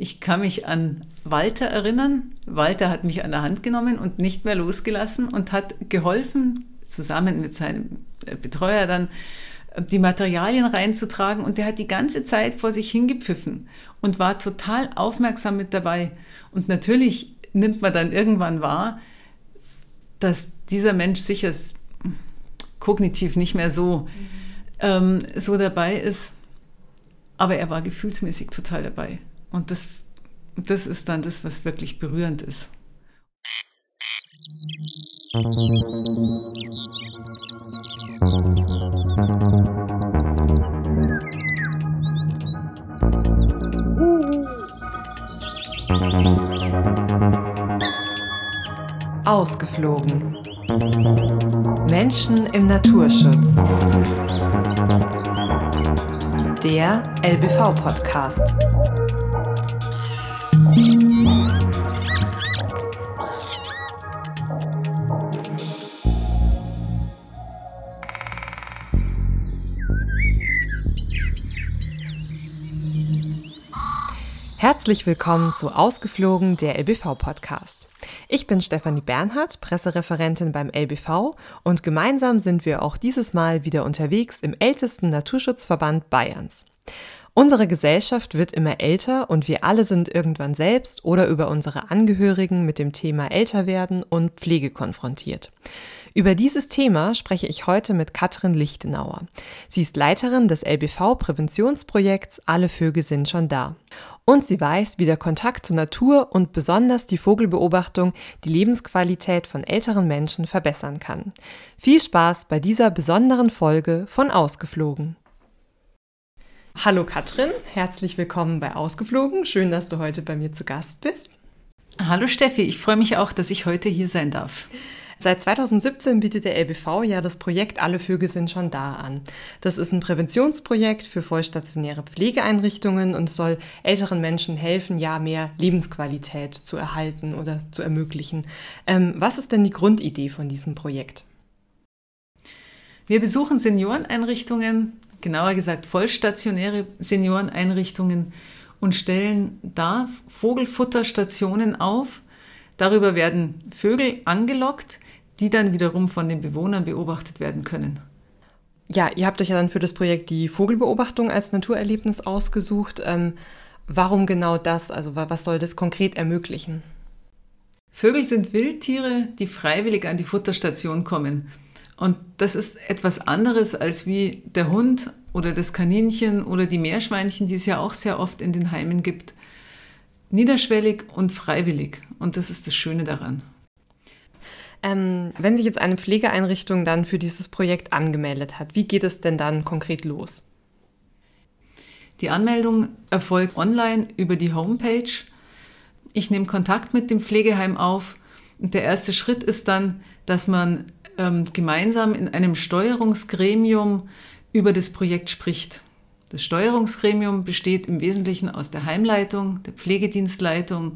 Ich kann mich an Walter erinnern. Walter hat mich an der Hand genommen und nicht mehr losgelassen und hat geholfen, zusammen mit seinem äh, Betreuer dann äh, die Materialien reinzutragen und der hat die ganze Zeit vor sich hingepfiffen und war total aufmerksam mit dabei. Und natürlich nimmt man dann irgendwann wahr, dass dieser Mensch sicher kognitiv nicht mehr so, ähm, so dabei ist, aber er war gefühlsmäßig total dabei. Und das, das ist dann das, was wirklich berührend ist. Ausgeflogen. Menschen im Naturschutz. Der LBV-Podcast. Herzlich willkommen zu Ausgeflogen, der LBV-Podcast. Ich bin Stefanie Bernhardt, Pressereferentin beim LBV und gemeinsam sind wir auch dieses Mal wieder unterwegs im ältesten Naturschutzverband Bayerns. Unsere Gesellschaft wird immer älter und wir alle sind irgendwann selbst oder über unsere Angehörigen mit dem Thema Älterwerden und Pflege konfrontiert. Über dieses Thema spreche ich heute mit Katrin Lichtenauer. Sie ist Leiterin des LBV-Präventionsprojekts Alle Vögel sind schon da. Und sie weiß, wie der Kontakt zur Natur und besonders die Vogelbeobachtung die Lebensqualität von älteren Menschen verbessern kann. Viel Spaß bei dieser besonderen Folge von Ausgeflogen. Hallo Katrin, herzlich willkommen bei Ausgeflogen. Schön, dass du heute bei mir zu Gast bist. Hallo Steffi, ich freue mich auch, dass ich heute hier sein darf. Seit 2017 bietet der LBV ja das Projekt Alle Vögel sind schon da an. Das ist ein Präventionsprojekt für vollstationäre Pflegeeinrichtungen und soll älteren Menschen helfen, ja mehr Lebensqualität zu erhalten oder zu ermöglichen. Ähm, was ist denn die Grundidee von diesem Projekt? Wir besuchen Senioreneinrichtungen, genauer gesagt vollstationäre Senioreneinrichtungen und stellen da Vogelfutterstationen auf. Darüber werden Vögel angelockt, die dann wiederum von den Bewohnern beobachtet werden können. Ja, ihr habt euch ja dann für das Projekt die Vogelbeobachtung als Naturerlebnis ausgesucht. Ähm, warum genau das? Also was soll das konkret ermöglichen? Vögel sind Wildtiere, die freiwillig an die Futterstation kommen. Und das ist etwas anderes als wie der Hund oder das Kaninchen oder die Meerschweinchen, die es ja auch sehr oft in den Heimen gibt. Niederschwellig und freiwillig. Und das ist das Schöne daran. Ähm, wenn sich jetzt eine Pflegeeinrichtung dann für dieses Projekt angemeldet hat, wie geht es denn dann konkret los? Die Anmeldung erfolgt online über die Homepage. Ich nehme Kontakt mit dem Pflegeheim auf. Und der erste Schritt ist dann, dass man ähm, gemeinsam in einem Steuerungsgremium über das Projekt spricht. Das Steuerungsgremium besteht im Wesentlichen aus der Heimleitung, der Pflegedienstleitung,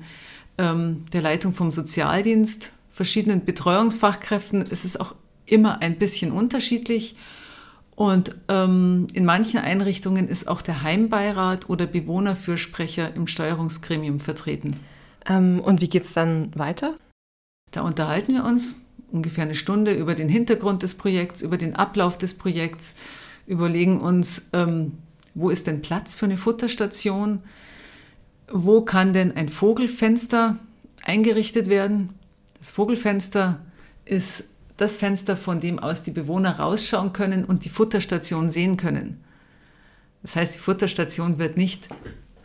ähm, der Leitung vom Sozialdienst, verschiedenen Betreuungsfachkräften. Es ist auch immer ein bisschen unterschiedlich. Und ähm, in manchen Einrichtungen ist auch der Heimbeirat oder Bewohnerfürsprecher im Steuerungsgremium vertreten. Ähm, und wie geht es dann weiter? Da unterhalten wir uns ungefähr eine Stunde über den Hintergrund des Projekts, über den Ablauf des Projekts, überlegen uns, ähm, wo ist denn Platz für eine Futterstation, wo kann denn ein Vogelfenster eingerichtet werden. Das Vogelfenster ist das Fenster, von dem aus die Bewohner rausschauen können und die Futterstation sehen können. Das heißt, die Futterstation wird nicht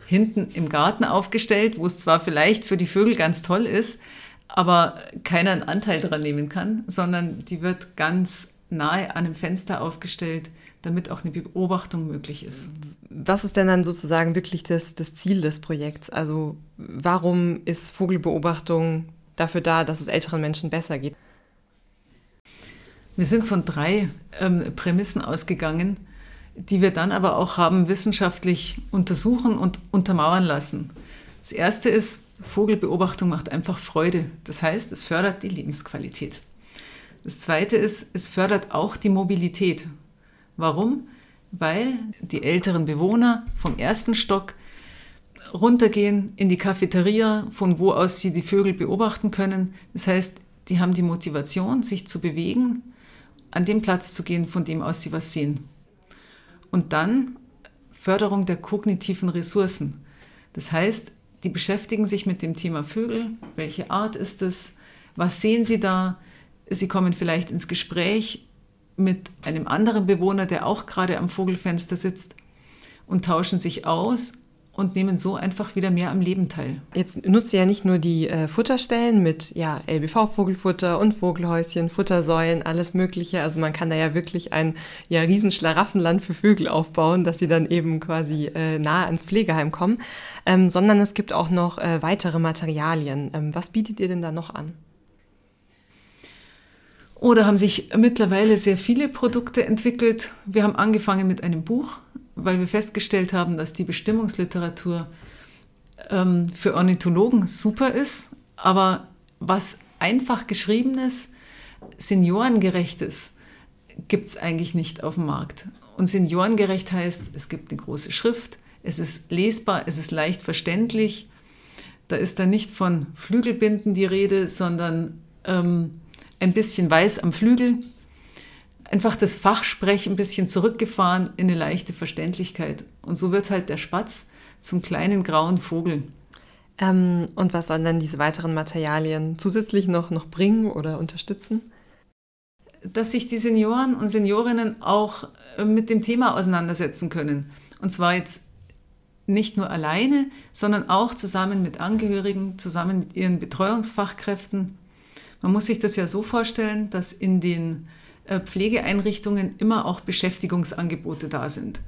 hinten im Garten aufgestellt, wo es zwar vielleicht für die Vögel ganz toll ist, aber keiner einen Anteil daran nehmen kann, sondern die wird ganz nahe an einem Fenster aufgestellt, damit auch eine Beobachtung möglich ist. Was ist denn dann sozusagen wirklich das, das Ziel des Projekts? Also warum ist Vogelbeobachtung dafür da, dass es älteren Menschen besser geht? Wir sind von drei ähm, Prämissen ausgegangen, die wir dann aber auch haben wissenschaftlich untersuchen und untermauern lassen. Das erste ist, Vogelbeobachtung macht einfach Freude. Das heißt, es fördert die Lebensqualität. Das zweite ist, es fördert auch die Mobilität. Warum? Weil die älteren Bewohner vom ersten Stock runtergehen in die Cafeteria, von wo aus sie die Vögel beobachten können. Das heißt, die haben die Motivation, sich zu bewegen, an den Platz zu gehen, von dem aus sie was sehen. Und dann Förderung der kognitiven Ressourcen. Das heißt, die beschäftigen sich mit dem Thema Vögel. Welche Art ist es? Was sehen sie da? Sie kommen vielleicht ins Gespräch mit einem anderen Bewohner, der auch gerade am Vogelfenster sitzt und tauschen sich aus und nehmen so einfach wieder mehr am Leben teil. Jetzt nutzt ihr ja nicht nur die äh, Futterstellen mit ja, LBV-Vogelfutter und Vogelhäuschen, Futtersäulen, alles Mögliche. Also man kann da ja wirklich ein ja, riesen Schlaraffenland für Vögel aufbauen, dass sie dann eben quasi äh, nahe ans Pflegeheim kommen, ähm, sondern es gibt auch noch äh, weitere Materialien. Ähm, was bietet ihr denn da noch an? Oder haben sich mittlerweile sehr viele Produkte entwickelt. Wir haben angefangen mit einem Buch, weil wir festgestellt haben, dass die Bestimmungsliteratur ähm, für Ornithologen super ist, aber was einfach geschriebenes, seniorengerechtes, gibt es eigentlich nicht auf dem Markt. Und seniorengerecht heißt, es gibt eine große Schrift, es ist lesbar, es ist leicht verständlich. Da ist dann nicht von Flügelbinden die Rede, sondern ähm, ein bisschen weiß am Flügel, einfach das Fachsprech ein bisschen zurückgefahren in eine leichte Verständlichkeit. Und so wird halt der Spatz zum kleinen grauen Vogel. Ähm, und was sollen dann diese weiteren Materialien zusätzlich noch, noch bringen oder unterstützen? Dass sich die Senioren und Seniorinnen auch äh, mit dem Thema auseinandersetzen können. Und zwar jetzt nicht nur alleine, sondern auch zusammen mit Angehörigen, zusammen mit ihren Betreuungsfachkräften man muss sich das ja so vorstellen, dass in den Pflegeeinrichtungen immer auch Beschäftigungsangebote da sind.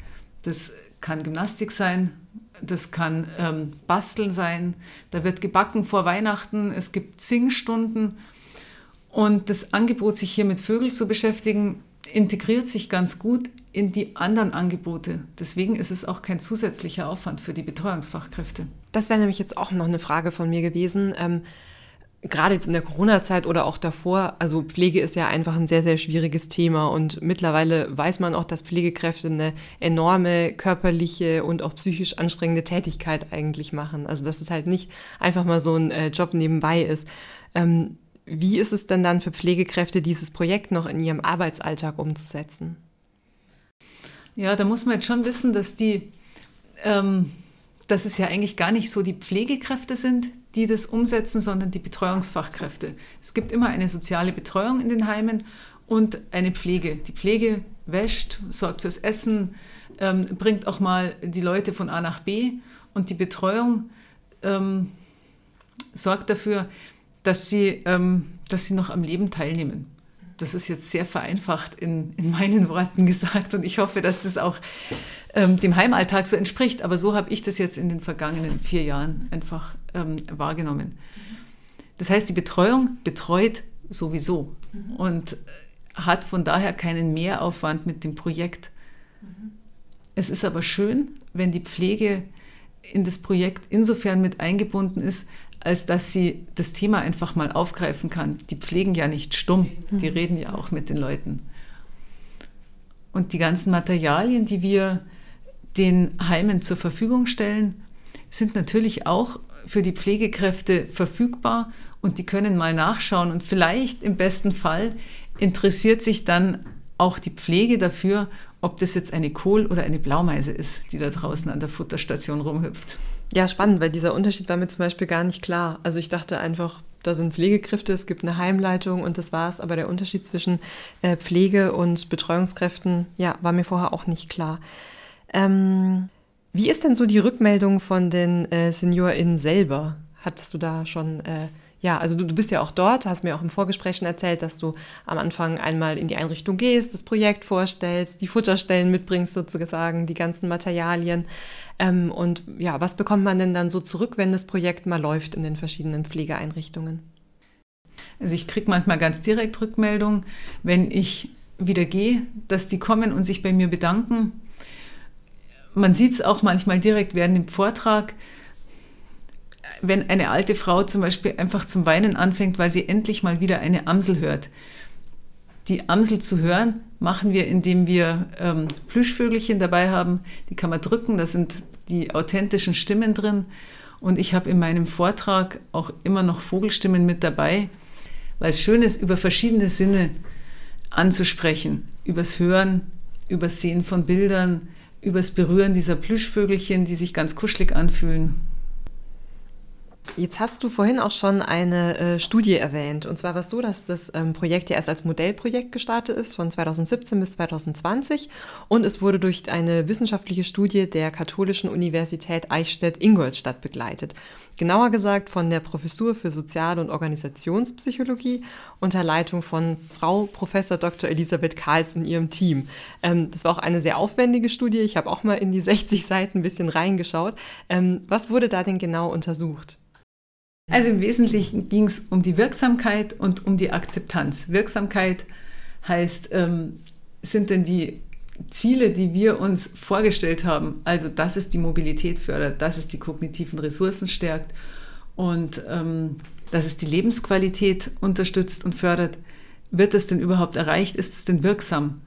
Das kann Gymnastik sein, das kann ähm, Basteln sein, da wird gebacken vor Weihnachten, es gibt Singstunden. Und das Angebot, sich hier mit Vögeln zu beschäftigen, integriert sich ganz gut in die anderen Angebote. Deswegen ist es auch kein zusätzlicher Aufwand für die Betreuungsfachkräfte. Das wäre nämlich jetzt auch noch eine Frage von mir gewesen. Ähm, gerade jetzt in der Corona-Zeit oder auch davor, also Pflege ist ja einfach ein sehr, sehr schwieriges Thema und mittlerweile weiß man auch, dass Pflegekräfte eine enorme körperliche und auch psychisch anstrengende Tätigkeit eigentlich machen. Also dass es halt nicht einfach mal so ein äh, Job nebenbei ist. Ähm, wie ist es denn dann für Pflegekräfte, dieses Projekt noch in ihrem Arbeitsalltag umzusetzen? Ja, da muss man jetzt schon wissen, dass die, ähm, dass es ja eigentlich gar nicht so die Pflegekräfte sind, die das umsetzen, sondern die Betreuungsfachkräfte. Es gibt immer eine soziale Betreuung in den Heimen und eine Pflege. Die Pflege wäscht, sorgt fürs Essen, ähm, bringt auch mal die Leute von A nach B und die Betreuung ähm, sorgt dafür, dass sie, ähm, dass sie noch am Leben teilnehmen. Das ist jetzt sehr vereinfacht in, in meinen Worten gesagt und ich hoffe, dass das auch ähm, dem Heimalltag so entspricht. Aber so habe ich das jetzt in den vergangenen vier Jahren einfach ähm, wahrgenommen. Das heißt, die Betreuung betreut sowieso mhm. und hat von daher keinen Mehraufwand mit dem Projekt. Mhm. Es ist aber schön, wenn die Pflege in das Projekt insofern mit eingebunden ist, als dass sie das Thema einfach mal aufgreifen kann. Die pflegen ja nicht stumm, die mhm. reden ja auch mit den Leuten. Und die ganzen Materialien, die wir den Heimen zur Verfügung stellen, sind natürlich auch für die Pflegekräfte verfügbar und die können mal nachschauen und vielleicht im besten Fall interessiert sich dann auch die Pflege dafür, ob das jetzt eine Kohl- oder eine Blaumeise ist, die da draußen an der Futterstation rumhüpft. Ja, spannend, weil dieser Unterschied war mir zum Beispiel gar nicht klar. Also ich dachte einfach, da sind Pflegekräfte, es gibt eine Heimleitung und das war's. Aber der Unterschied zwischen äh, Pflege und Betreuungskräften, ja, war mir vorher auch nicht klar. Ähm, wie ist denn so die Rückmeldung von den äh, SeniorInnen selber? Hattest du da schon, äh, ja, also du, du, bist ja auch dort, hast mir auch im Vorgespräch schon erzählt, dass du am Anfang einmal in die Einrichtung gehst, das Projekt vorstellst, die Futterstellen mitbringst sozusagen, die ganzen Materialien. Ähm, und ja, was bekommt man denn dann so zurück, wenn das Projekt mal läuft in den verschiedenen Pflegeeinrichtungen? Also ich kriege manchmal ganz direkt Rückmeldung, wenn ich wieder gehe, dass die kommen und sich bei mir bedanken man sieht es auch manchmal direkt während dem Vortrag, wenn eine alte Frau zum Beispiel einfach zum Weinen anfängt, weil sie endlich mal wieder eine Amsel hört. Die Amsel zu hören, machen wir, indem wir ähm, Plüschvögelchen dabei haben. Die kann man drücken, das sind die authentischen Stimmen drin. Und ich habe in meinem Vortrag auch immer noch Vogelstimmen mit dabei, weil es schön ist, über verschiedene Sinne anzusprechen. Übers Hören, übers Sehen von Bildern, übers Berühren dieser Plüschvögelchen, die sich ganz kuschelig anfühlen. Jetzt hast du vorhin auch schon eine äh, Studie erwähnt. Und zwar war es so, dass das ähm, Projekt ja erst als Modellprojekt gestartet ist, von 2017 bis 2020. Und es wurde durch eine wissenschaftliche Studie der Katholischen Universität Eichstätt-Ingolstadt begleitet. Genauer gesagt von der Professur für Sozial- und Organisationspsychologie unter Leitung von Frau Professor Dr. Elisabeth Karls und ihrem Team. Ähm, das war auch eine sehr aufwendige Studie. Ich habe auch mal in die 60 Seiten ein bisschen reingeschaut. Ähm, was wurde da denn genau untersucht? Also im Wesentlichen ging es um die Wirksamkeit und um die Akzeptanz. Wirksamkeit heißt, ähm, sind denn die Ziele, die wir uns vorgestellt haben, also dass es die Mobilität fördert, dass es die kognitiven Ressourcen stärkt und ähm, dass es die Lebensqualität unterstützt und fördert, wird das denn überhaupt erreicht? Ist es denn wirksam?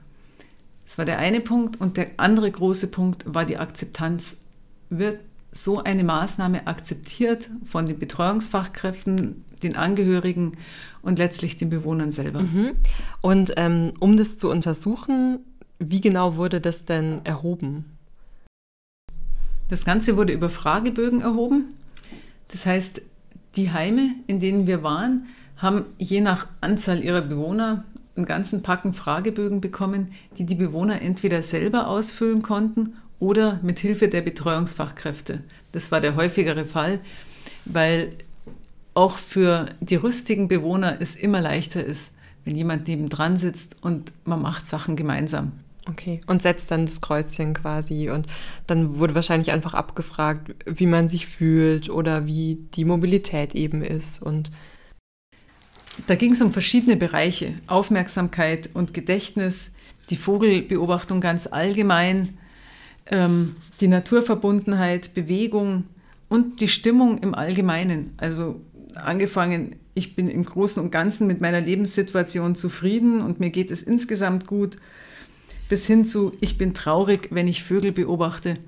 Das war der eine Punkt. Und der andere große Punkt war die Akzeptanz. Wird so eine Maßnahme akzeptiert von den Betreuungsfachkräften, den Angehörigen und letztlich den Bewohnern selber. Mhm. Und ähm, um das zu untersuchen, wie genau wurde das denn erhoben? Das Ganze wurde über Fragebögen erhoben. Das heißt, die Heime, in denen wir waren, haben je nach Anzahl ihrer Bewohner einen ganzen Packen Fragebögen bekommen, die die Bewohner entweder selber ausfüllen konnten oder mit Hilfe der Betreuungsfachkräfte. Das war der häufigere Fall, weil auch für die rüstigen Bewohner es immer leichter ist, wenn jemand nebendran sitzt und man macht Sachen gemeinsam. Okay, und setzt dann das Kreuzchen quasi und dann wurde wahrscheinlich einfach abgefragt, wie man sich fühlt oder wie die Mobilität eben ist und da ging es um verschiedene Bereiche, Aufmerksamkeit und Gedächtnis, die Vogelbeobachtung ganz allgemein, ähm, die Naturverbundenheit, Bewegung und die Stimmung im Allgemeinen. Also angefangen, ich bin im Großen und Ganzen mit meiner Lebenssituation zufrieden und mir geht es insgesamt gut, bis hin zu, ich bin traurig, wenn ich Vögel beobachte.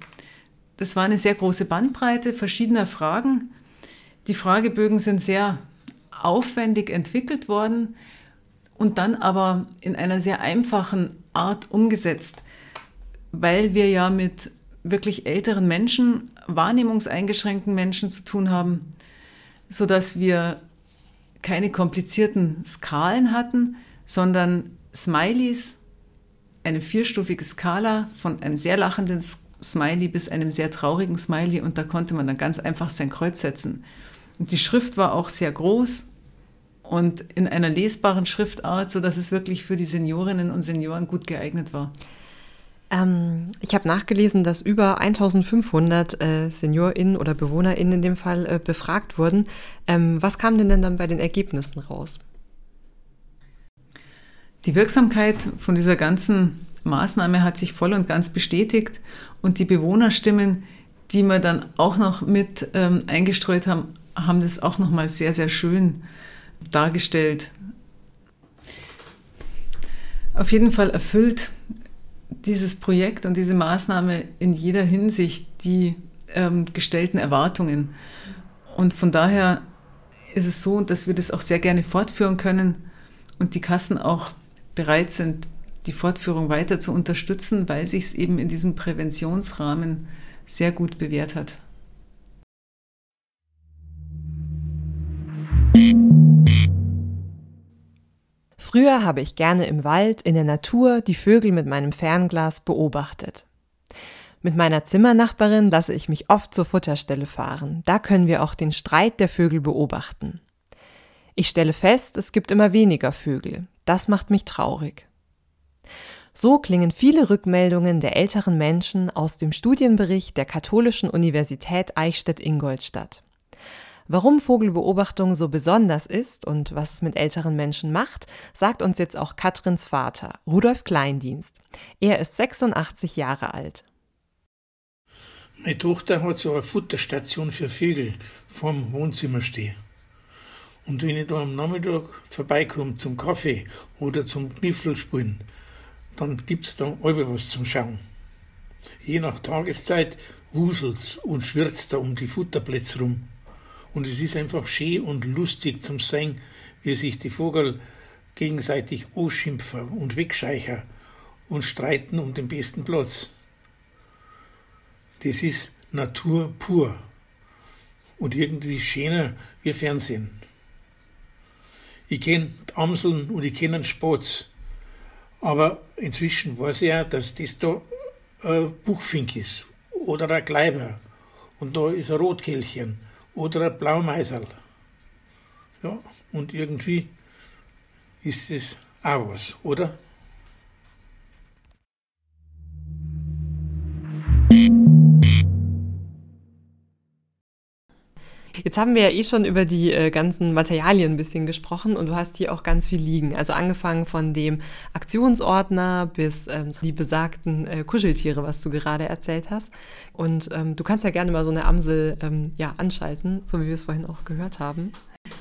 Das war eine sehr große Bandbreite verschiedener Fragen. Die Fragebögen sind sehr aufwendig entwickelt worden und dann aber in einer sehr einfachen Art umgesetzt weil wir ja mit wirklich älteren Menschen, wahrnehmungseingeschränkten Menschen zu tun haben, sodass wir keine komplizierten Skalen hatten, sondern Smileys, eine vierstufige Skala von einem sehr lachenden Smiley bis einem sehr traurigen Smiley und da konnte man dann ganz einfach sein Kreuz setzen. Und die Schrift war auch sehr groß und in einer lesbaren Schriftart, sodass es wirklich für die Seniorinnen und Senioren gut geeignet war. Ähm, ich habe nachgelesen, dass über 1500 äh, SeniorInnen oder BewohnerInnen in dem Fall äh, befragt wurden. Ähm, was kam denn, denn dann bei den Ergebnissen raus? Die Wirksamkeit von dieser ganzen Maßnahme hat sich voll und ganz bestätigt und die Bewohnerstimmen, die wir dann auch noch mit ähm, eingestreut haben, haben das auch noch mal sehr, sehr schön dargestellt. Auf jeden Fall erfüllt dieses Projekt und diese Maßnahme in jeder Hinsicht die ähm, gestellten Erwartungen. Und von daher ist es so, dass wir das auch sehr gerne fortführen können und die Kassen auch bereit sind, die Fortführung weiter zu unterstützen, weil sich es eben in diesem Präventionsrahmen sehr gut bewährt hat. Früher habe ich gerne im Wald, in der Natur die Vögel mit meinem Fernglas beobachtet. Mit meiner Zimmernachbarin lasse ich mich oft zur Futterstelle fahren. Da können wir auch den Streit der Vögel beobachten. Ich stelle fest, es gibt immer weniger Vögel. Das macht mich traurig. So klingen viele Rückmeldungen der älteren Menschen aus dem Studienbericht der Katholischen Universität Eichstätt-Ingolstadt. Warum Vogelbeobachtung so besonders ist und was es mit älteren Menschen macht, sagt uns jetzt auch Katrins Vater, Rudolf Kleindienst. Er ist 86 Jahre alt. Meine Tochter hat so eine Futterstation für Vögel vorm Wohnzimmer stehen. Und wenn ich da am Nachmittag vorbeikomme zum Kaffee oder zum Kniffelspielen, dann gibt's da immer was zum Schauen. Je nach Tageszeit wuselt's und schwirzt da um die Futterplätze rum. Und es ist einfach schön und lustig zum Sehen, wie sich die Vogel gegenseitig anschimpfen und wegscheichern und streiten um den besten Platz. Das ist Natur pur und irgendwie schöner wie Fernsehen. Ich kenne Amseln und ich kenne Spatz, aber inzwischen weiß ich ja, dass das da ein Buchfink ist oder ein Kleiber und da ist ein Rotkehlchen oder ein Blaumeiserl. Ja, und irgendwie ist es auch was, oder? Jetzt haben wir ja eh schon über die äh, ganzen Materialien ein bisschen gesprochen und du hast hier auch ganz viel liegen. Also angefangen von dem Aktionsordner bis ähm, die besagten äh, Kuscheltiere, was du gerade erzählt hast. Und ähm, du kannst ja gerne mal so eine Amsel ähm, ja, anschalten, so wie wir es vorhin auch gehört haben.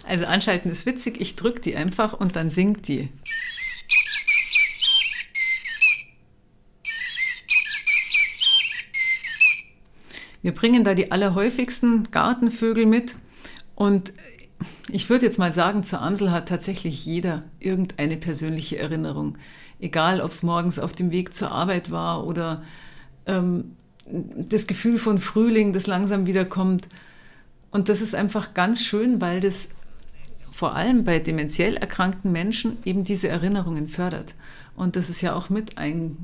Also anschalten ist witzig, ich drücke die einfach und dann singt die. Wir bringen da die allerhäufigsten Gartenvögel mit und ich würde jetzt mal sagen, zur Amsel hat tatsächlich jeder irgendeine persönliche Erinnerung. Egal, ob es morgens auf dem Weg zur Arbeit war oder ähm, das Gefühl von Frühling, das langsam wiederkommt. Und das ist einfach ganz schön, weil das vor allem bei dementiell erkrankten Menschen eben diese Erinnerungen fördert. Und das ist ja auch mit ein,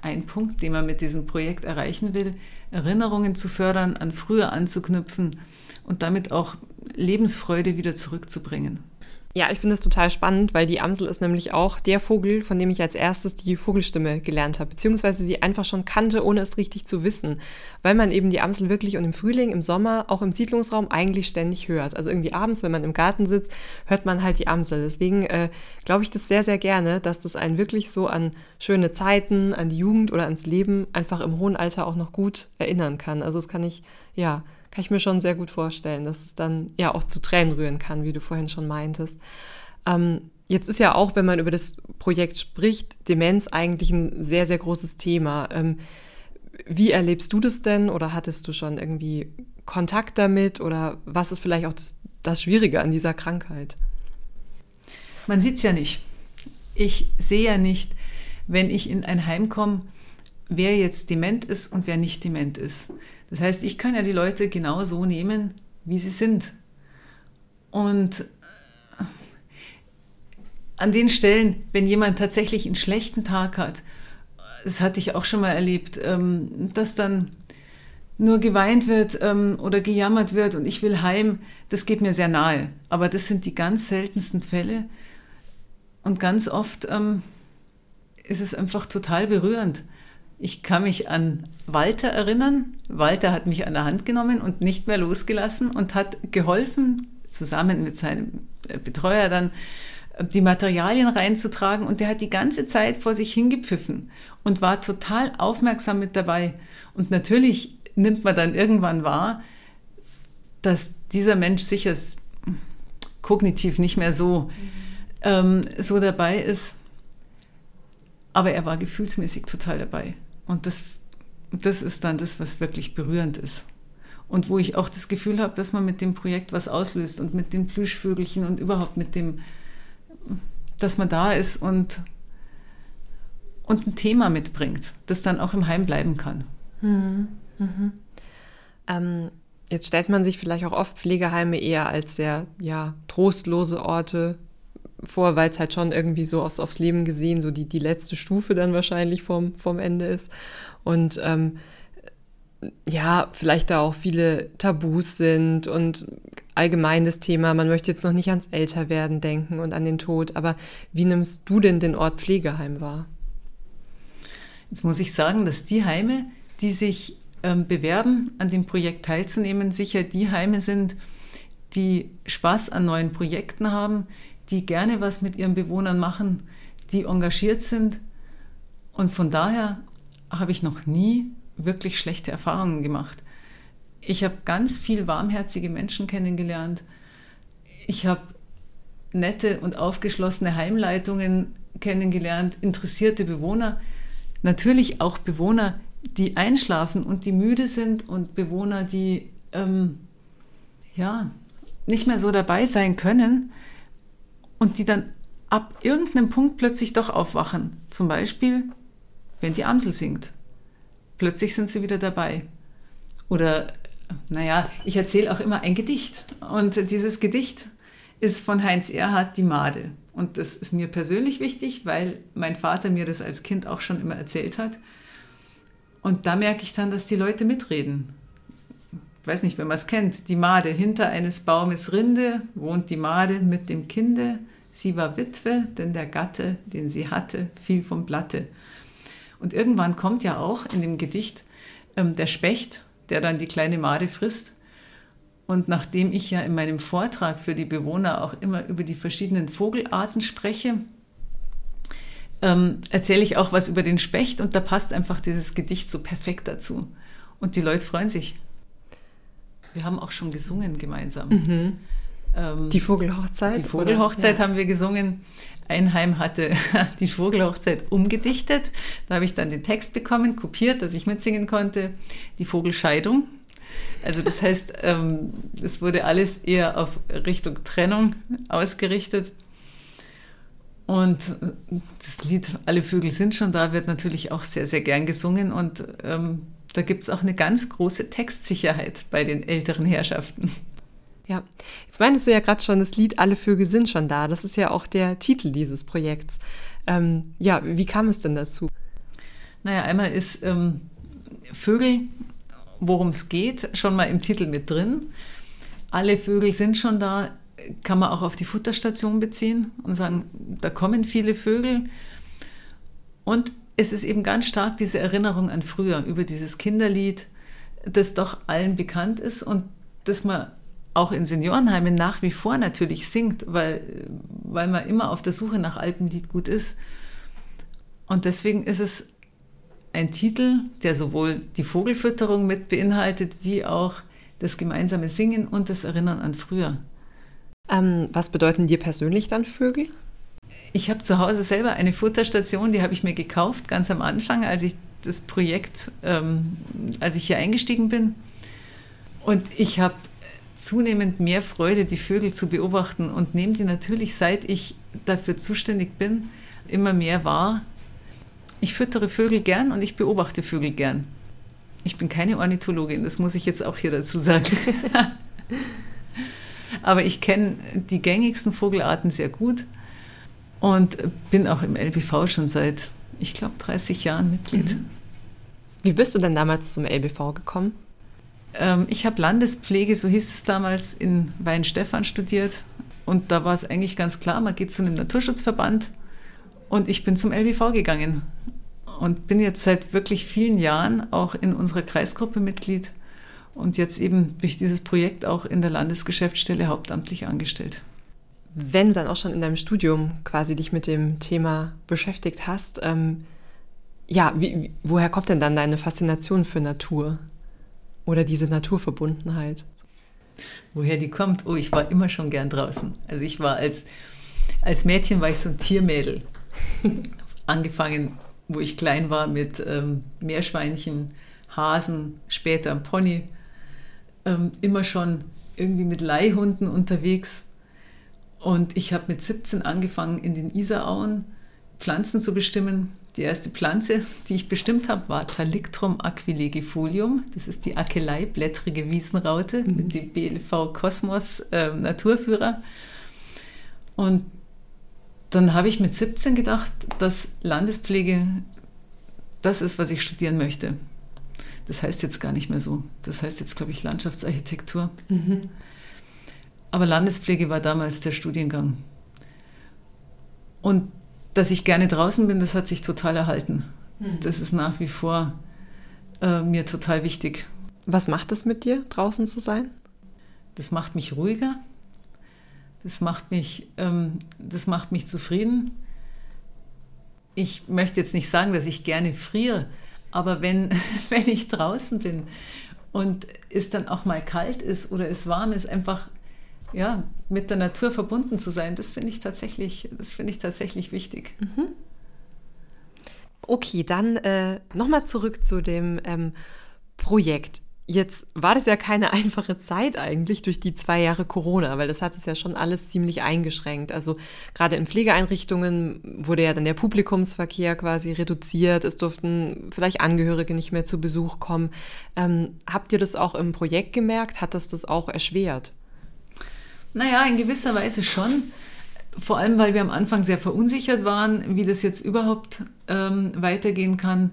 ein Punkt, den man mit diesem Projekt erreichen will, Erinnerungen zu fördern, an früher anzuknüpfen und damit auch Lebensfreude wieder zurückzubringen. Ja, ich finde es total spannend, weil die Amsel ist nämlich auch der Vogel, von dem ich als erstes die Vogelstimme gelernt habe, beziehungsweise sie einfach schon kannte, ohne es richtig zu wissen, weil man eben die Amsel wirklich und im Frühling, im Sommer, auch im Siedlungsraum eigentlich ständig hört. Also irgendwie abends, wenn man im Garten sitzt, hört man halt die Amsel. Deswegen äh, glaube ich das sehr, sehr gerne, dass das einen wirklich so an schöne Zeiten, an die Jugend oder ans Leben einfach im hohen Alter auch noch gut erinnern kann. Also das kann ich, ja, kann ich mir schon sehr gut vorstellen, dass es dann ja auch zu Tränen rühren kann, wie du vorhin schon meintest. Ähm, jetzt ist ja auch, wenn man über das Projekt spricht, Demenz eigentlich ein sehr, sehr großes Thema. Ähm, wie erlebst du das denn oder hattest du schon irgendwie Kontakt damit oder was ist vielleicht auch das, das Schwierige an dieser Krankheit? Man sieht es ja nicht. Ich sehe ja nicht, wenn ich in ein Heim komme, wer jetzt dement ist und wer nicht dement ist. Das heißt, ich kann ja die Leute genau so nehmen, wie sie sind. Und äh, an den Stellen, wenn jemand tatsächlich einen schlechten Tag hat, das hatte ich auch schon mal erlebt, ähm, dass dann nur geweint wird ähm, oder gejammert wird und ich will heim, das geht mir sehr nahe. Aber das sind die ganz seltensten Fälle. Und ganz oft ähm, ist es einfach total berührend. Ich kann mich an Walter erinnern. Walter hat mich an der Hand genommen und nicht mehr losgelassen und hat geholfen, zusammen mit seinem äh, Betreuer dann äh, die Materialien reinzutragen und der hat die ganze Zeit vor sich hingepfiffen und war total aufmerksam mit dabei. Und natürlich nimmt man dann irgendwann wahr, dass dieser Mensch sicher kognitiv nicht mehr so, mhm. ähm, so dabei ist, aber er war gefühlsmäßig total dabei. Und das, das ist dann das, was wirklich berührend ist. Und wo ich auch das Gefühl habe, dass man mit dem Projekt was auslöst und mit den Plüschvögelchen und überhaupt mit dem, dass man da ist und, und ein Thema mitbringt, das dann auch im Heim bleiben kann. Mhm. Mhm. Ähm, jetzt stellt man sich vielleicht auch oft Pflegeheime eher als sehr ja, trostlose Orte vor, weil es halt schon irgendwie so aufs, aufs Leben gesehen so die, die letzte Stufe dann wahrscheinlich vom, vom Ende ist. Und ähm, ja, vielleicht da auch viele Tabus sind und allgemein das Thema, man möchte jetzt noch nicht ans Älterwerden denken und an den Tod. Aber wie nimmst du denn den Ort Pflegeheim wahr? Jetzt muss ich sagen, dass die Heime, die sich ähm, bewerben, an dem Projekt teilzunehmen, sicher die Heime sind, die Spaß an neuen Projekten haben, die gerne was mit ihren Bewohnern machen, die engagiert sind. Und von daher habe ich noch nie wirklich schlechte Erfahrungen gemacht. Ich habe ganz viel warmherzige Menschen kennengelernt. Ich habe nette und aufgeschlossene Heimleitungen kennengelernt, interessierte Bewohner, natürlich auch Bewohner, die einschlafen und die müde sind und Bewohner, die ähm, ja nicht mehr so dabei sein können und die dann ab irgendeinem Punkt plötzlich doch aufwachen. Zum Beispiel, wenn die Amsel singt. Plötzlich sind sie wieder dabei. Oder, naja, ich erzähle auch immer ein Gedicht. Und dieses Gedicht ist von Heinz Erhardt Die Made. Und das ist mir persönlich wichtig, weil mein Vater mir das als Kind auch schon immer erzählt hat. Und da merke ich dann, dass die Leute mitreden. Ich weiß nicht, wenn man es kennt. Die Made, hinter eines Baumes Rinde wohnt die Made mit dem Kinde. Sie war Witwe, denn der Gatte, den sie hatte, fiel vom Blatte. Und irgendwann kommt ja auch in dem Gedicht ähm, der Specht, der dann die kleine Made frisst. Und nachdem ich ja in meinem Vortrag für die Bewohner auch immer über die verschiedenen Vogelarten spreche, ähm, erzähle ich auch was über den Specht und da passt einfach dieses Gedicht so perfekt dazu. Und die Leute freuen sich. Wir haben auch schon gesungen gemeinsam. Mhm. Ähm, die Vogelhochzeit? Die Vogelhochzeit ja. haben wir gesungen. Einheim hatte die Vogelhochzeit umgedichtet. Da habe ich dann den Text bekommen, kopiert, dass ich mitsingen konnte. Die Vogelscheidung also das heißt, ähm, es wurde alles eher auf Richtung Trennung ausgerichtet. Und das Lied Alle Vögel sind schon da wird natürlich auch sehr, sehr gern gesungen. Und ähm, da gibt es auch eine ganz große Textsicherheit bei den älteren Herrschaften. Ja, jetzt meintest du ja gerade schon, das Lied Alle Vögel sind schon da. Das ist ja auch der Titel dieses Projekts. Ähm, ja, wie kam es denn dazu? Naja, einmal ist ähm, Vögel worum es geht, schon mal im Titel mit drin. Alle Vögel sind schon da, kann man auch auf die Futterstation beziehen und sagen, da kommen viele Vögel. Und es ist eben ganz stark diese Erinnerung an früher, über dieses Kinderlied, das doch allen bekannt ist und das man auch in Seniorenheimen nach wie vor natürlich singt, weil, weil man immer auf der Suche nach Alpenlied gut ist. Und deswegen ist es ein Titel, der sowohl die Vogelfütterung mit beinhaltet, wie auch das gemeinsame Singen und das Erinnern an früher. Ähm, was bedeuten dir persönlich dann Vögel? Ich habe zu Hause selber eine Futterstation, die habe ich mir gekauft, ganz am Anfang, als ich das Projekt, ähm, als ich hier eingestiegen bin. Und ich habe zunehmend mehr Freude, die Vögel zu beobachten und nehme die natürlich, seit ich dafür zuständig bin, immer mehr wahr ich füttere Vögel gern und ich beobachte Vögel gern. Ich bin keine Ornithologin, das muss ich jetzt auch hier dazu sagen. Aber ich kenne die gängigsten Vogelarten sehr gut und bin auch im LBV schon seit, ich glaube, 30 Jahren Mitglied. Mhm. Wie bist du denn damals zum LBV gekommen? Ähm, ich habe Landespflege, so hieß es damals, in Weinstefan studiert. Und da war es eigentlich ganz klar, man geht zu einem Naturschutzverband und ich bin zum LBV gegangen und bin jetzt seit wirklich vielen Jahren auch in unserer Kreisgruppe Mitglied und jetzt eben durch dieses Projekt auch in der Landesgeschäftsstelle hauptamtlich angestellt. Wenn du dann auch schon in deinem Studium quasi dich mit dem Thema beschäftigt hast, ähm, ja, wie, woher kommt denn dann deine Faszination für Natur oder diese Naturverbundenheit? Woher die kommt? Oh, ich war immer schon gern draußen. Also ich war als, als Mädchen war ich so ein Tiermädel. Angefangen, wo ich klein war, mit ähm, Meerschweinchen, Hasen, später Pony. Ähm, immer schon irgendwie mit Leihhunden unterwegs. Und ich habe mit 17 angefangen, in den Isarauen Pflanzen zu bestimmen. Die erste Pflanze, die ich bestimmt habe, war Talictrum aquilegifolium. Das ist die Akelei-blättrige Wiesenraute mhm. mit dem BLV Kosmos äh, Naturführer. Und dann habe ich mit 17 gedacht, dass Landespflege das ist, was ich studieren möchte. Das heißt jetzt gar nicht mehr so. Das heißt jetzt, glaube ich, Landschaftsarchitektur. Mhm. Aber Landespflege war damals der Studiengang. Und dass ich gerne draußen bin, das hat sich total erhalten. Mhm. Das ist nach wie vor äh, mir total wichtig. Was macht es mit dir, draußen zu sein? Das macht mich ruhiger. Das macht mich, ähm, das macht mich zufrieden. Ich möchte jetzt nicht sagen, dass ich gerne friere, aber wenn, wenn ich draußen bin und es dann auch mal kalt ist oder es warm ist, einfach ja, mit der Natur verbunden zu sein, das finde ich tatsächlich, das finde ich tatsächlich wichtig. Mhm. Okay, dann äh, nochmal zurück zu dem ähm, Projekt. Jetzt war das ja keine einfache Zeit eigentlich durch die zwei Jahre Corona, weil das hat es ja schon alles ziemlich eingeschränkt. Also gerade in Pflegeeinrichtungen wurde ja dann der Publikumsverkehr quasi reduziert. Es durften vielleicht Angehörige nicht mehr zu Besuch kommen. Ähm, habt ihr das auch im Projekt gemerkt? Hat das das auch erschwert? Naja, in gewisser Weise schon. Vor allem, weil wir am Anfang sehr verunsichert waren, wie das jetzt überhaupt ähm, weitergehen kann.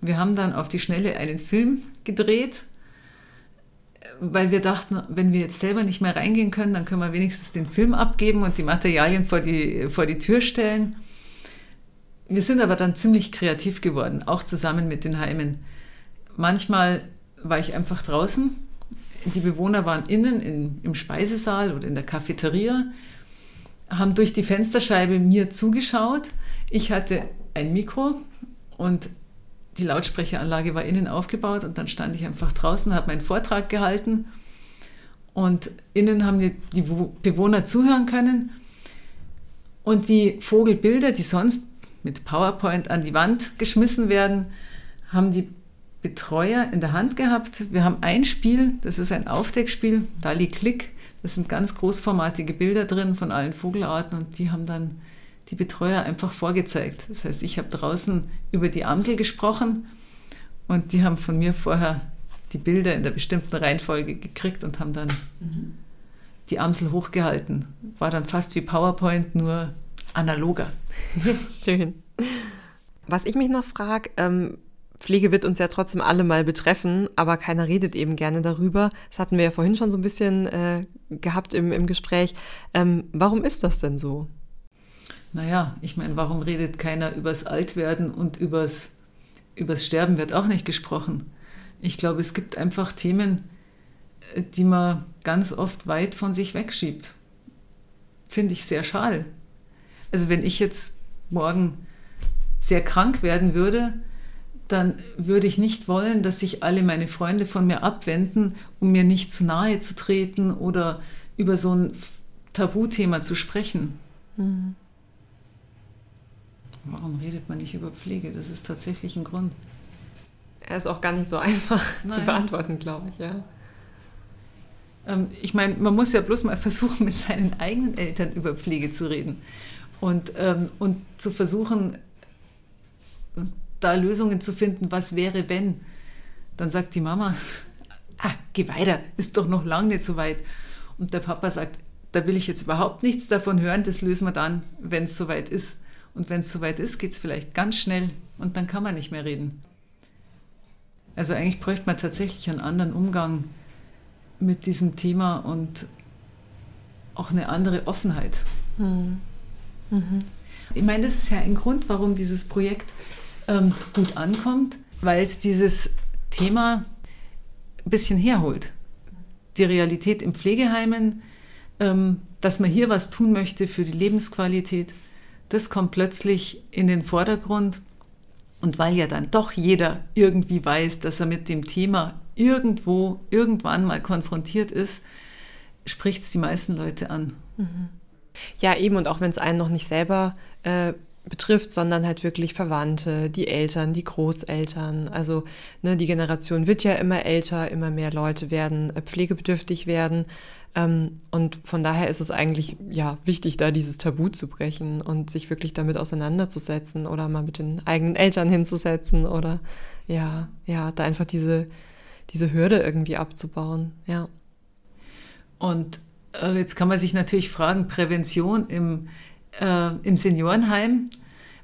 Wir haben dann auf die Schnelle einen Film gedreht weil wir dachten, wenn wir jetzt selber nicht mehr reingehen können, dann können wir wenigstens den Film abgeben und die Materialien vor die, vor die Tür stellen. Wir sind aber dann ziemlich kreativ geworden, auch zusammen mit den Heimen. Manchmal war ich einfach draußen, die Bewohner waren innen in, im Speisesaal oder in der Cafeteria, haben durch die Fensterscheibe mir zugeschaut. Ich hatte ein Mikro und die Lautsprecheranlage war innen aufgebaut und dann stand ich einfach draußen, habe meinen Vortrag gehalten und innen haben die, die Bewohner zuhören können und die Vogelbilder, die sonst mit PowerPoint an die Wand geschmissen werden, haben die Betreuer in der Hand gehabt. Wir haben ein Spiel, das ist ein Aufdeckspiel, Dali Click. Das sind ganz großformatige Bilder drin von allen Vogelarten und die haben dann die Betreuer einfach vorgezeigt. Das heißt, ich habe draußen über die Amsel gesprochen und die haben von mir vorher die Bilder in der bestimmten Reihenfolge gekriegt und haben dann mhm. die Amsel hochgehalten. War dann fast wie PowerPoint, nur analoger. Schön. Was ich mich noch frage, ähm, Pflege wird uns ja trotzdem alle mal betreffen, aber keiner redet eben gerne darüber. Das hatten wir ja vorhin schon so ein bisschen äh, gehabt im, im Gespräch. Ähm, warum ist das denn so? naja, ich meine, warum redet keiner übers Altwerden und übers, übers Sterben wird auch nicht gesprochen. Ich glaube, es gibt einfach Themen, äh, die man ganz oft weit von sich wegschiebt. Finde ich sehr schade. Also wenn ich jetzt morgen sehr krank werden würde, dann würde ich nicht wollen, dass sich alle meine Freunde von mir abwenden, um mir nicht zu nahe zu treten oder über so ein Tabuthema zu sprechen. Mhm. Warum redet man nicht über Pflege? Das ist tatsächlich ein Grund. Er ist auch gar nicht so einfach Nein. zu beantworten, glaube ich, ja. Ähm, ich meine, man muss ja bloß mal versuchen, mit seinen eigenen Eltern über Pflege zu reden und, ähm, und zu versuchen, da Lösungen zu finden, was wäre, wenn. Dann sagt die Mama, ah, geh weiter, ist doch noch lange nicht so weit. Und der Papa sagt, da will ich jetzt überhaupt nichts davon hören, das lösen wir dann, wenn es soweit ist. Und wenn es soweit ist, geht es vielleicht ganz schnell und dann kann man nicht mehr reden. Also eigentlich bräuchte man tatsächlich einen anderen Umgang mit diesem Thema und auch eine andere Offenheit. Mhm. Mhm. Ich meine, das ist ja ein Grund, warum dieses Projekt ähm, gut ankommt, weil es dieses Thema ein bisschen herholt. Die Realität im Pflegeheimen, ähm, dass man hier was tun möchte für die Lebensqualität das kommt plötzlich in den Vordergrund. Und weil ja dann doch jeder irgendwie weiß, dass er mit dem Thema irgendwo, irgendwann mal konfrontiert ist, spricht es die meisten Leute an. Mhm. Ja, eben, und auch wenn es einen noch nicht selber äh, betrifft, sondern halt wirklich Verwandte, die Eltern, die Großeltern. Also ne, die Generation wird ja immer älter, immer mehr Leute werden äh, pflegebedürftig werden. Ähm, und von daher ist es eigentlich ja wichtig, da dieses Tabu zu brechen und sich wirklich damit auseinanderzusetzen oder mal mit den eigenen Eltern hinzusetzen oder ja, ja, da einfach diese, diese Hürde irgendwie abzubauen, ja. Und äh, jetzt kann man sich natürlich fragen, Prävention im, äh, im Seniorenheim,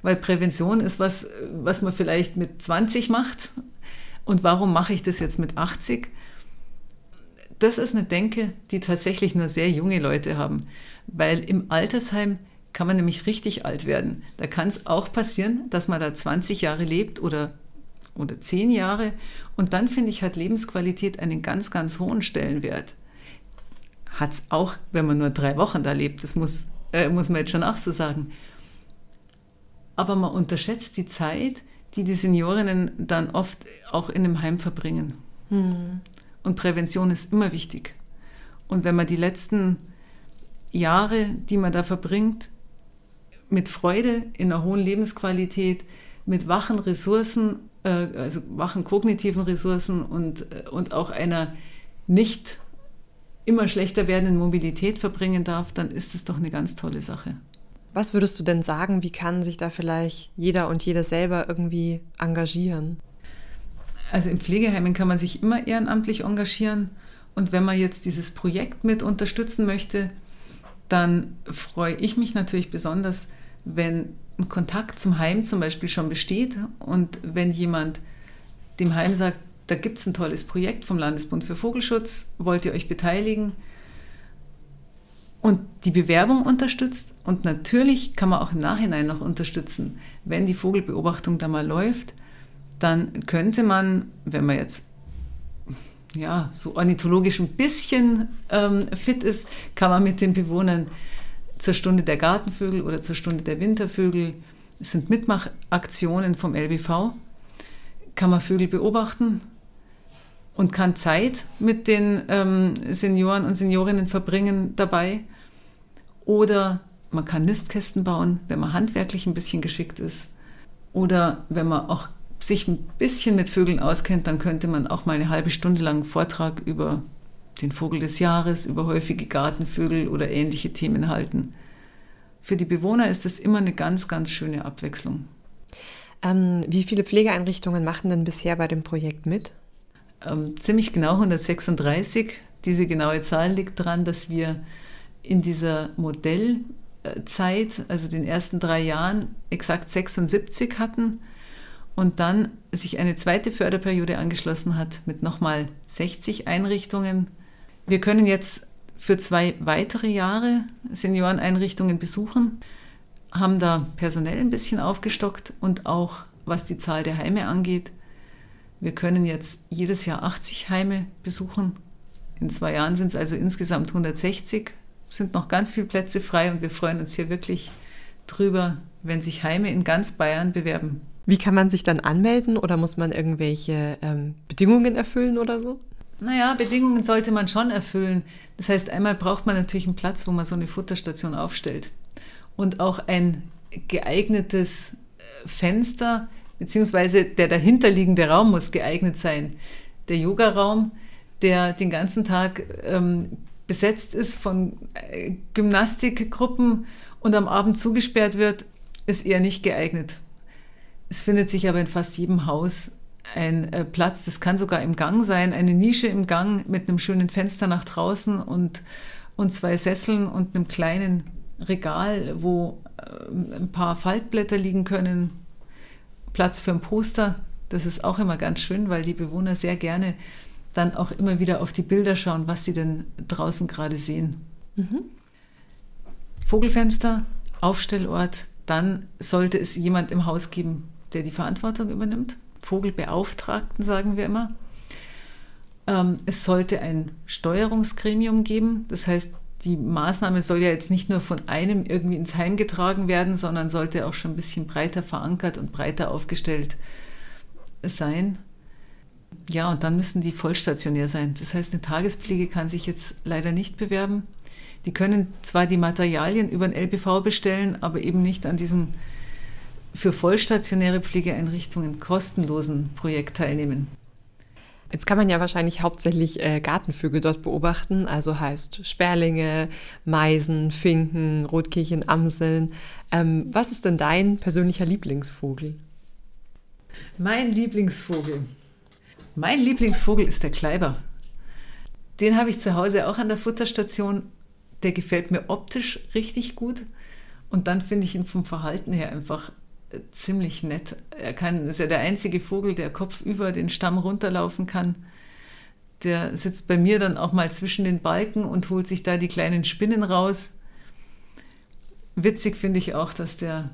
weil Prävention ist was, was man vielleicht mit 20 macht. Und warum mache ich das jetzt mit 80? das ist eine Denke, die tatsächlich nur sehr junge Leute haben, weil im Altersheim kann man nämlich richtig alt werden. Da kann es auch passieren, dass man da 20 Jahre lebt oder, oder 10 Jahre und dann finde ich, hat Lebensqualität einen ganz, ganz hohen Stellenwert. Hat es auch, wenn man nur drei Wochen da lebt, das muss, äh, muss man jetzt schon auch so sagen. Aber man unterschätzt die Zeit, die die Seniorinnen dann oft auch in einem Heim verbringen. Hm. Und Prävention ist immer wichtig. Und wenn man die letzten Jahre, die man da verbringt, mit Freude, in einer hohen Lebensqualität, mit wachen Ressourcen, äh, also wachen kognitiven Ressourcen und, äh, und auch einer nicht immer schlechter werdenden Mobilität verbringen darf, dann ist es doch eine ganz tolle Sache. Was würdest du denn sagen, wie kann sich da vielleicht jeder und jede selber irgendwie engagieren? Also in Pflegeheimen kann man sich immer ehrenamtlich engagieren. Und wenn man jetzt dieses Projekt mit unterstützen möchte, dann freue ich mich natürlich besonders, wenn ein Kontakt zum Heim zum Beispiel schon besteht und wenn jemand dem Heim sagt, da gibt es ein tolles Projekt vom Landesbund für Vogelschutz, wollt ihr euch beteiligen? Und die Bewerbung unterstützt. Und natürlich kann man auch im Nachhinein noch unterstützen, wenn die Vogelbeobachtung da mal läuft, dann könnte man, wenn man jetzt ja, so ornithologisch ein bisschen ähm, fit ist, kann man mit den Bewohnern zur Stunde der Gartenvögel oder zur Stunde der Wintervögel, es sind Mitmachaktionen vom LBV, kann man Vögel beobachten und kann Zeit mit den ähm, Senioren und Seniorinnen verbringen dabei. Oder man kann Nistkästen bauen, wenn man handwerklich ein bisschen geschickt ist. Oder wenn man auch sich ein bisschen mit Vögeln auskennt, dann könnte man auch mal eine halbe Stunde lang einen Vortrag über den Vogel des Jahres, über häufige Gartenvögel oder ähnliche Themen halten. Für die Bewohner ist es immer eine ganz, ganz schöne Abwechslung. Ähm, wie viele Pflegeeinrichtungen machen denn bisher bei dem Projekt mit? Ähm, ziemlich genau 136. Diese genaue Zahl liegt daran, dass wir in dieser Modellzeit, also den ersten drei Jahren, exakt 76 hatten und dann sich eine zweite Förderperiode angeschlossen hat mit nochmal 60 Einrichtungen. Wir können jetzt für zwei weitere Jahre Senioreneinrichtungen besuchen, haben da personell ein bisschen aufgestockt und auch was die Zahl der Heime angeht. Wir können jetzt jedes Jahr 80 Heime besuchen. In zwei Jahren sind es also insgesamt 160. Es sind noch ganz viele Plätze frei und wir freuen uns hier wirklich drüber, wenn sich Heime in ganz Bayern bewerben. Wie kann man sich dann anmelden oder muss man irgendwelche ähm, Bedingungen erfüllen oder so? Naja, Bedingungen sollte man schon erfüllen. Das heißt, einmal braucht man natürlich einen Platz, wo man so eine Futterstation aufstellt. Und auch ein geeignetes äh, Fenster, beziehungsweise der dahinterliegende Raum muss geeignet sein. Der Yogaraum, der den ganzen Tag ähm, besetzt ist von äh, Gymnastikgruppen und am Abend zugesperrt wird, ist eher nicht geeignet. Es findet sich aber in fast jedem Haus ein äh, Platz, das kann sogar im Gang sein, eine Nische im Gang mit einem schönen Fenster nach draußen und, und zwei Sesseln und einem kleinen Regal, wo äh, ein paar Faltblätter liegen können, Platz für ein Poster. Das ist auch immer ganz schön, weil die Bewohner sehr gerne dann auch immer wieder auf die Bilder schauen, was sie denn draußen gerade sehen. Mhm. Vogelfenster, Aufstellort, dann sollte es jemand im Haus geben, der die Verantwortung übernimmt. Vogelbeauftragten, sagen wir immer. Ähm, es sollte ein Steuerungsgremium geben. Das heißt, die Maßnahme soll ja jetzt nicht nur von einem irgendwie ins Heim getragen werden, sondern sollte auch schon ein bisschen breiter verankert und breiter aufgestellt sein. Ja, und dann müssen die vollstationär sein. Das heißt, eine Tagespflege kann sich jetzt leider nicht bewerben. Die können zwar die Materialien über den LBV bestellen, aber eben nicht an diesem für vollstationäre Pflegeeinrichtungen kostenlosen Projekt teilnehmen. Jetzt kann man ja wahrscheinlich hauptsächlich äh, Gartenvögel dort beobachten, also heißt Sperlinge, Meisen, Finken, Rotkehlchen, Amseln. Ähm, was ist denn dein persönlicher Lieblingsvogel? Mein Lieblingsvogel. Mein Lieblingsvogel ist der Kleiber. Den habe ich zu Hause auch an der Futterstation. Der gefällt mir optisch richtig gut. Und dann finde ich ihn vom Verhalten her einfach ziemlich nett. Er kann, ist ja der einzige Vogel, der kopfüber den Stamm runterlaufen kann. Der sitzt bei mir dann auch mal zwischen den Balken und holt sich da die kleinen Spinnen raus. Witzig finde ich auch, dass der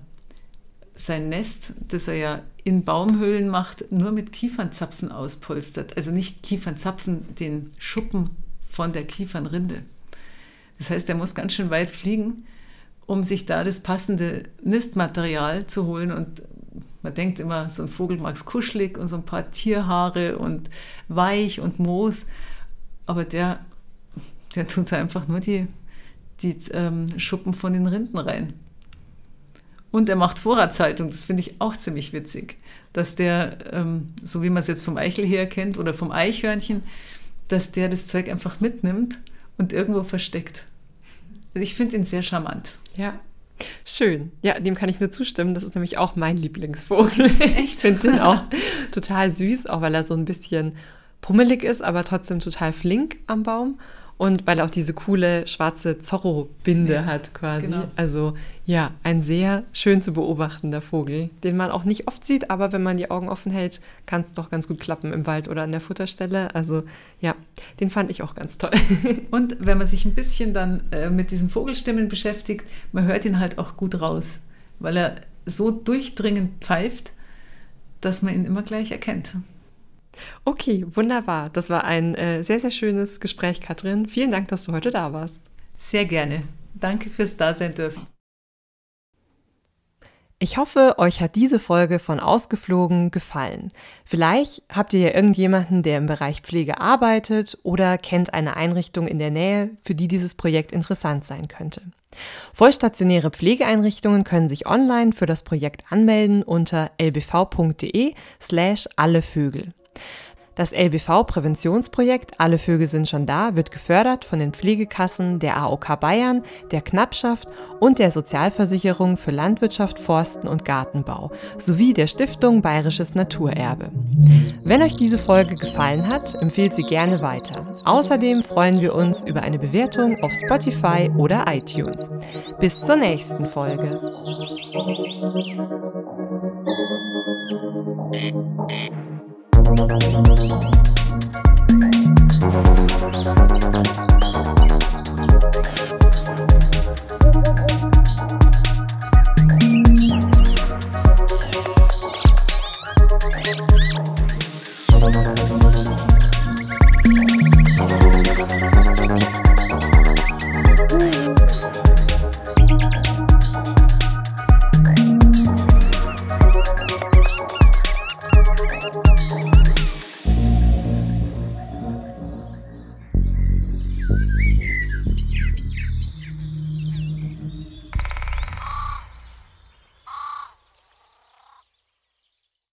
sein Nest, das er ja in Baumhöhlen macht, nur mit Kiefernzapfen auspolstert. Also nicht Kiefernzapfen, den Schuppen von der Kiefernrinde. Das heißt, er muss ganz schön weit fliegen um sich da das passende Nistmaterial zu holen. Und man denkt immer, so ein Vogel mag es kuschelig und so ein paar Tierhaare und weich und Moos. Aber der, der tut einfach nur die, die ähm, Schuppen von den Rinden rein. Und er macht Vorratshaltung, das finde ich auch ziemlich witzig, dass der, ähm, so wie man es jetzt vom Eichel her kennt oder vom Eichhörnchen, dass der das Zeug einfach mitnimmt und irgendwo versteckt. Also ich finde ihn sehr charmant. Ja. Schön. Ja, dem kann ich nur zustimmen. Das ist nämlich auch mein Lieblingsvogel. Ich finde den auch total süß, auch weil er so ein bisschen pummelig ist, aber trotzdem total flink am Baum. Und weil er auch diese coole schwarze Zorro-Binde ja, hat quasi. Genau. Also ja, ein sehr schön zu beobachtender Vogel, den man auch nicht oft sieht, aber wenn man die Augen offen hält, kann es doch ganz gut klappen im Wald oder an der Futterstelle. Also ja, den fand ich auch ganz toll. Und wenn man sich ein bisschen dann äh, mit diesen Vogelstimmen beschäftigt, man hört ihn halt auch gut raus, weil er so durchdringend pfeift, dass man ihn immer gleich erkennt. Okay, wunderbar. Das war ein äh, sehr, sehr schönes Gespräch, Katrin. Vielen Dank, dass du heute da warst. Sehr gerne. Danke fürs Dasein dürfen. Ich hoffe, euch hat diese Folge von Ausgeflogen gefallen. Vielleicht habt ihr ja irgendjemanden, der im Bereich Pflege arbeitet oder kennt eine Einrichtung in der Nähe, für die dieses Projekt interessant sein könnte. Vollstationäre Pflegeeinrichtungen können sich online für das Projekt anmelden unter lbv.de slash alle Vögel. Das LBV-Präventionsprojekt Alle Vögel sind schon da wird gefördert von den Pflegekassen der AOK Bayern, der Knappschaft und der Sozialversicherung für Landwirtschaft, Forsten und Gartenbau sowie der Stiftung Bayerisches Naturerbe. Wenn euch diese Folge gefallen hat, empfehlt sie gerne weiter. Außerdem freuen wir uns über eine Bewertung auf Spotify oder iTunes. Bis zur nächsten Folge. Thank you.